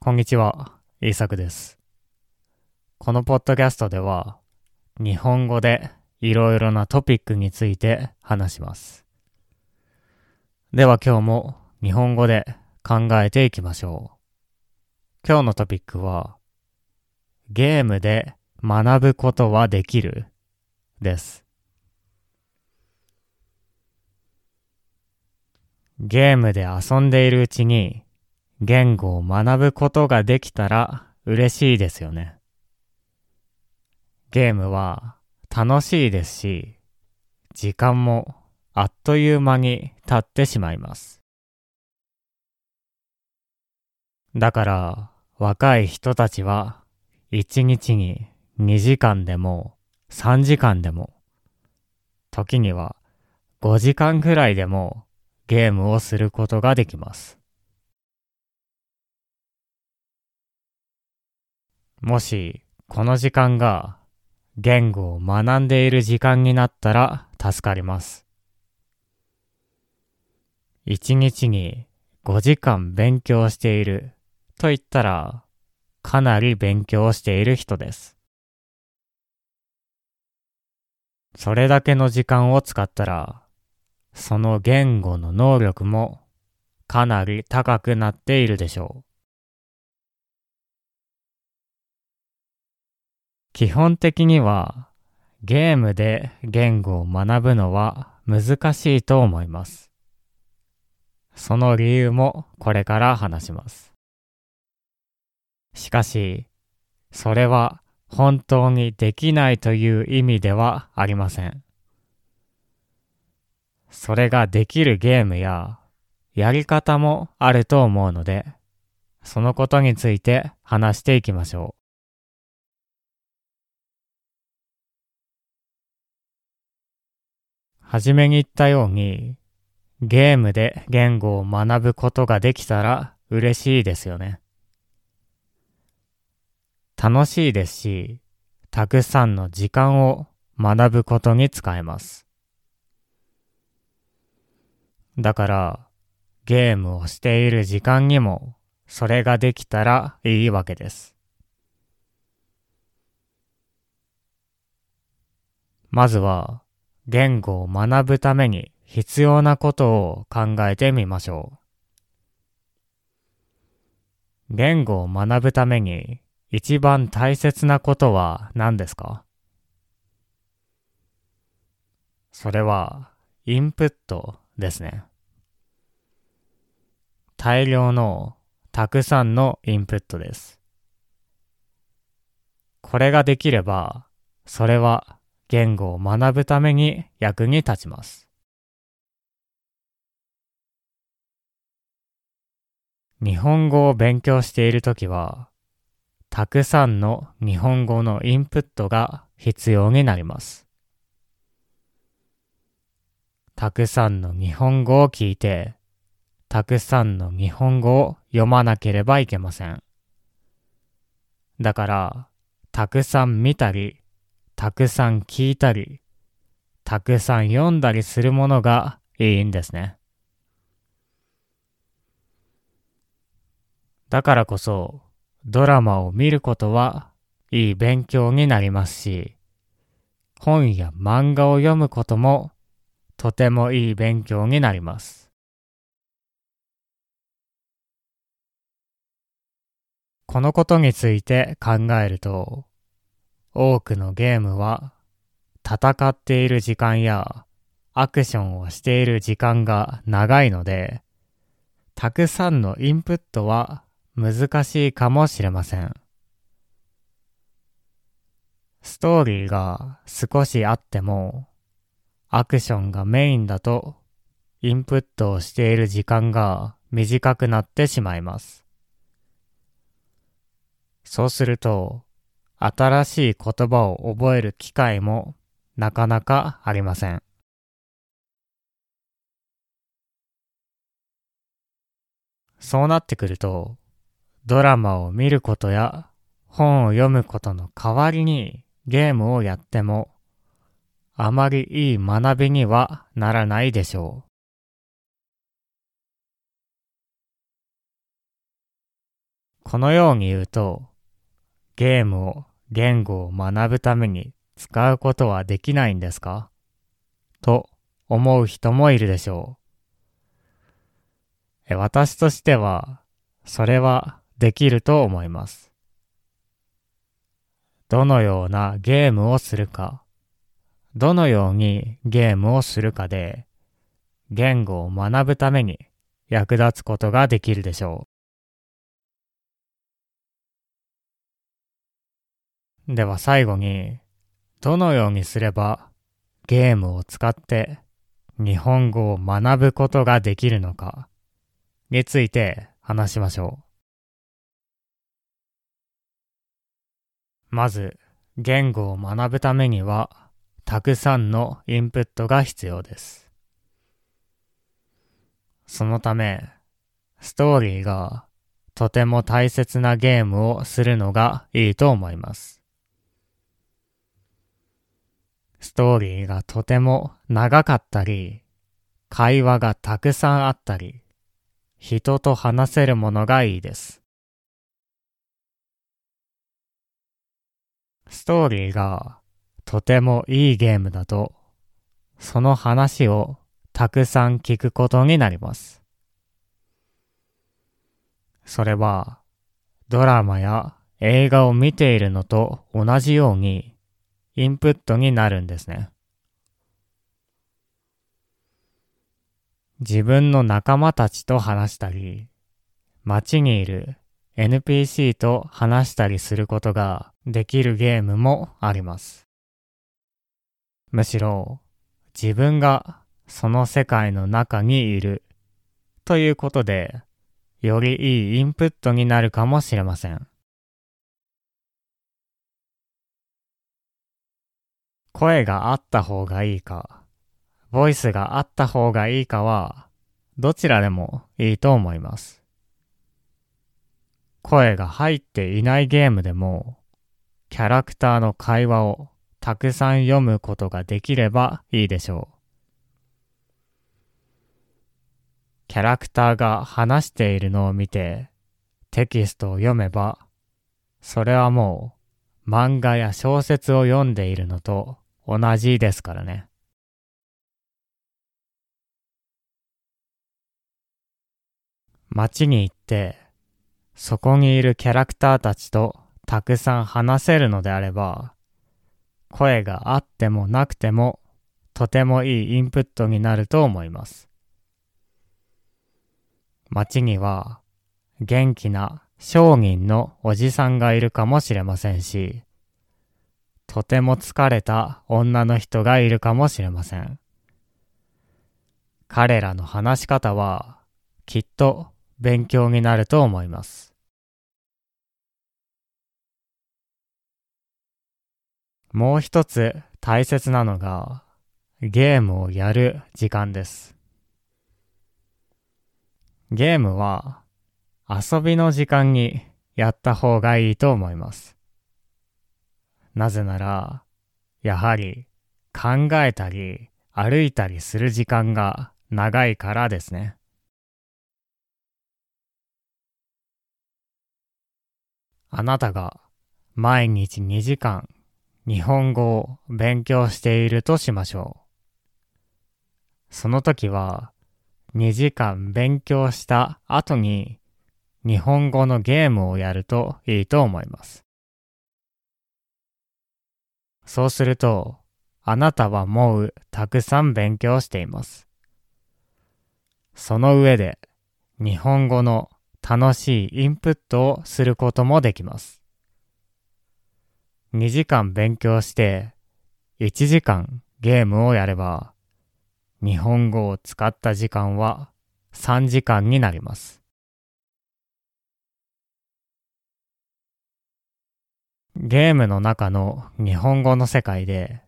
こんにちは、イーサクです。このポッドキャストでは、日本語でいろいろなトピックについて話します。では今日も日本語で考えていきましょう。今日のトピックは、ゲームで学ぶことはできる？です。ゲームで遊んでいるうちに言語を学ぶことができたら嬉しいですよね。ゲームは楽しいですし、時間もあっという間に経ってしまいます。だから若い人たちは一日に2時間でも3時間でも時には5時間くらいでもゲームをすることができます。もし、この時間が言語を学んでいる時間になったら助かります。一日に5時間勉強していると言ったら、かなり勉強している人です。それだけの時間を使ったら、その言語の能力もかなり高くなっているでしょう。基本的にはゲームで言語を学ぶのは難しいと思います。その理由もこれから話します。しかし、それは本当にできないという意味ではありません。それができるゲームややり方もあると思うので、そのことについて話していきましょう。はじめに言ったように、ゲームで言語を学ぶことができたら嬉しいですよね。楽しいですし、たくさんの時間を学ぶことに使えます。だから、ゲームをしている時間にも、それができたらいいわけです。まずは、言語を学ぶために必要なことを考えてみましょう。言語を学ぶために一番大切なことは何ですか？それは、インプットですね。大量のたくさんのインプットです。これができれば、それは言語を学ぶために役に立ちます。日本語を勉強しているときは、たくさんの日本語のインプットが必要になります。たくさんの日本語を聞いて、たくさんの日本語を読まなければいけません。だから、たくさん見たり、たくさん聞いたり、たくさん読んだりするものがいいんですね。だからこそ、ドラマを見ることはいい勉強になりますし、本や漫画を読むこともとてもいい勉強になります。このことについて考えると、多くのゲームは戦っている時間やアクションをしている時間が長いので、たくさんのインプットは難しいかもしれません。ストーリーが少しあっても、アクションがメインだと、インプットをしている時間が短くなってしまいます。そうすると、新しい言葉を覚える機会もなかなかありません。そうなってくると、ドラマを見ることや本を読むことの代わりにゲームをやっても、あまりいい学びにはならないでしょう。このように言うと、ゲームを言語を学ぶために使うことはできないんですか？と思う人もいるでしょう。私としては、それはできると思います。どのようなゲームをするか、どのようにゲームをするかで、言語を学ぶために役立つことができるでしょう。では最後に、どのようにすればゲームを使って日本語を学ぶことができるのかについて話しましょう。まず、言語を学ぶためには、たくさんのインプットが必要です。そのため、ストーリーがとても大切なゲームをするのがいいと思います。ストーリーがとても長かったり、会話がたくさんあったり、人と話せるものがいいです。ストーリーがとてもいいゲームだと、その話をたくさん聞くことになります。それは、ドラマや映画を見ているのと同じように、インプットになるんですね。自分の仲間たちと話したり、街にいる NPC と話したりすることができるゲームもあります。むしろ自分がその世界の中にいるということで、よりいいインプットになるかもしれません。声があった方がいいか、ボイスがあった方がいいかは、どちらでもいいと思います。声が入っていないゲームでも、キャラクターの会話をたくさん読むことができればいいでしょう。キャラクターが話しているのを見てテキストを読めば、それはもう漫画や小説を読んでいるのと同じですからね。街に行って、そこにいるキャラクターたちとたくさん話せるのであれば、声があってもなくてもとてもいいインプットになると思います。街には元気な商人のおじさんがいるかもしれませんし、とても疲れた女の人がいるかもしれません。彼らの話し方はきっと勉強になると思います。もう一つ大切なのがゲームをやる時間です。ゲームは遊びの時間にやった方がいいと思います。なぜなら、やはり考えたり歩いたりする時間が長いからですね。あなたが毎日2時間日本語を勉強しているとしましょう。その時は2時間勉強した後に日本語のゲームをやるといいと思います。そうすると、あなたはもうたくさん勉強しています。その上で、日本語の楽しいインプットをすることもできます。2時間勉強して、1時間ゲームをやれば、日本語を使った時間は3時間になります。ゲームの中の日本語の世界で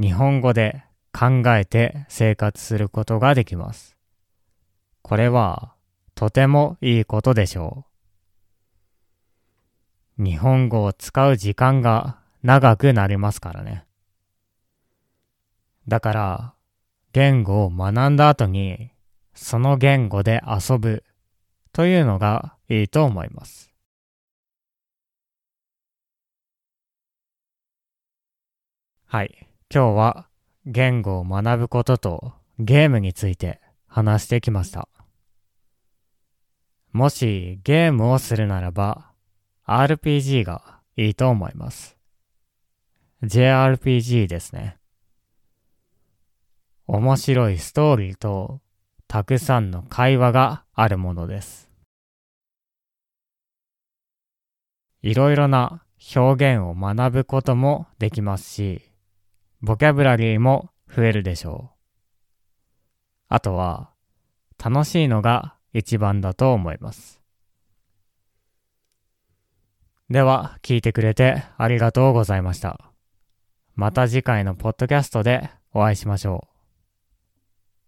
日本語で考えて生活することができます。これはとてもいいことでしょう。日本語を使う時間が長くなりますからね。だから言語を学んだ後にその言語で遊ぶというのがいいと思います。はい。今日は言語を学ぶこととゲームについて話してきました。もしゲームをするならば RPG がいいと思います。JRPG ですね。面白いストーリーとたくさんの会話があるものです。いろいろな表現を学ぶこともできますし、ボキャブラリーも増えるでしょう。あとは、楽しいのが一番だと思います。では、聞いてくれてありがとうございました。また次回のポッドキャストでお会いしましょう。